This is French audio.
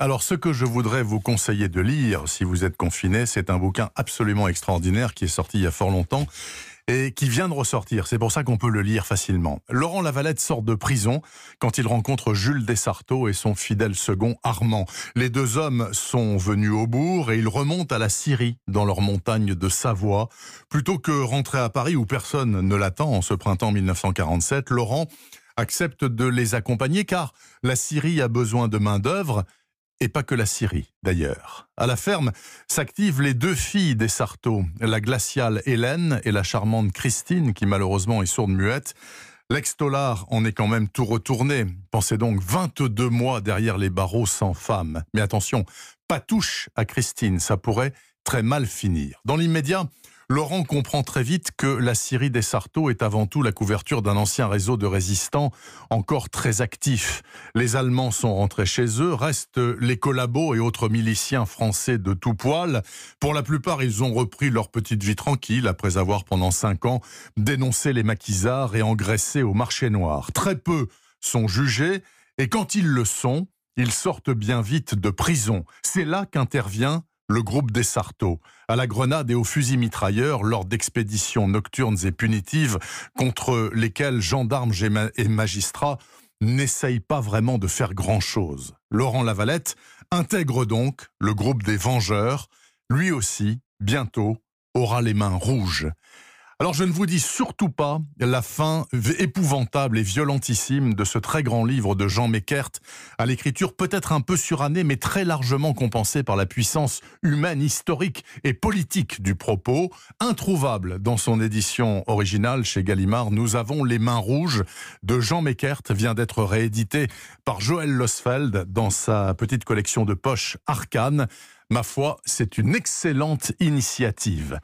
Alors, ce que je voudrais vous conseiller de lire si vous êtes confiné, c'est un bouquin absolument extraordinaire qui est sorti il y a fort longtemps et qui vient de ressortir. C'est pour ça qu'on peut le lire facilement. Laurent Lavalette sort de prison quand il rencontre Jules Desarteaux et son fidèle second Armand. Les deux hommes sont venus au bourg et ils remontent à la Syrie, dans leur montagne de Savoie. Plutôt que rentrer à Paris où personne ne l'attend en ce printemps 1947, Laurent accepte de les accompagner car la Syrie a besoin de main-d'œuvre et pas que la Syrie, d'ailleurs. À la ferme s'activent les deux filles des Sartos, la glaciale Hélène et la charmante Christine, qui malheureusement est sourde-muette. L'ex-Tolar en est quand même tout retourné. Pensez donc 22 mois derrière les barreaux sans femme. Mais attention, pas touche à Christine, ça pourrait très mal finir. Dans l'immédiat, Laurent comprend très vite que la Syrie des Sartos est avant tout la couverture d'un ancien réseau de résistants encore très actif. Les Allemands sont rentrés chez eux, restent les collabos et autres miliciens français de tout poil. Pour la plupart, ils ont repris leur petite vie tranquille après avoir pendant cinq ans dénoncé les maquisards et engraissé au marché noir. Très peu sont jugés et quand ils le sont, ils sortent bien vite de prison. C'est là qu'intervient le groupe des Sartos, à la grenade et aux fusils mitrailleurs lors d'expéditions nocturnes et punitives contre lesquelles gendarmes et magistrats n'essayent pas vraiment de faire grand-chose. Laurent Lavalette intègre donc le groupe des Vengeurs, lui aussi, bientôt, aura les mains rouges. Alors je ne vous dis surtout pas la fin épouvantable et violentissime de ce très grand livre de Jean Meckert, à l'écriture peut-être un peu surannée, mais très largement compensée par la puissance humaine, historique et politique du propos. Introuvable dans son édition originale chez Gallimard, nous avons Les Mains Rouges de Jean Meckert, vient d'être réédité par Joël Losfeld dans sa petite collection de poches Arcane. Ma foi, c'est une excellente initiative.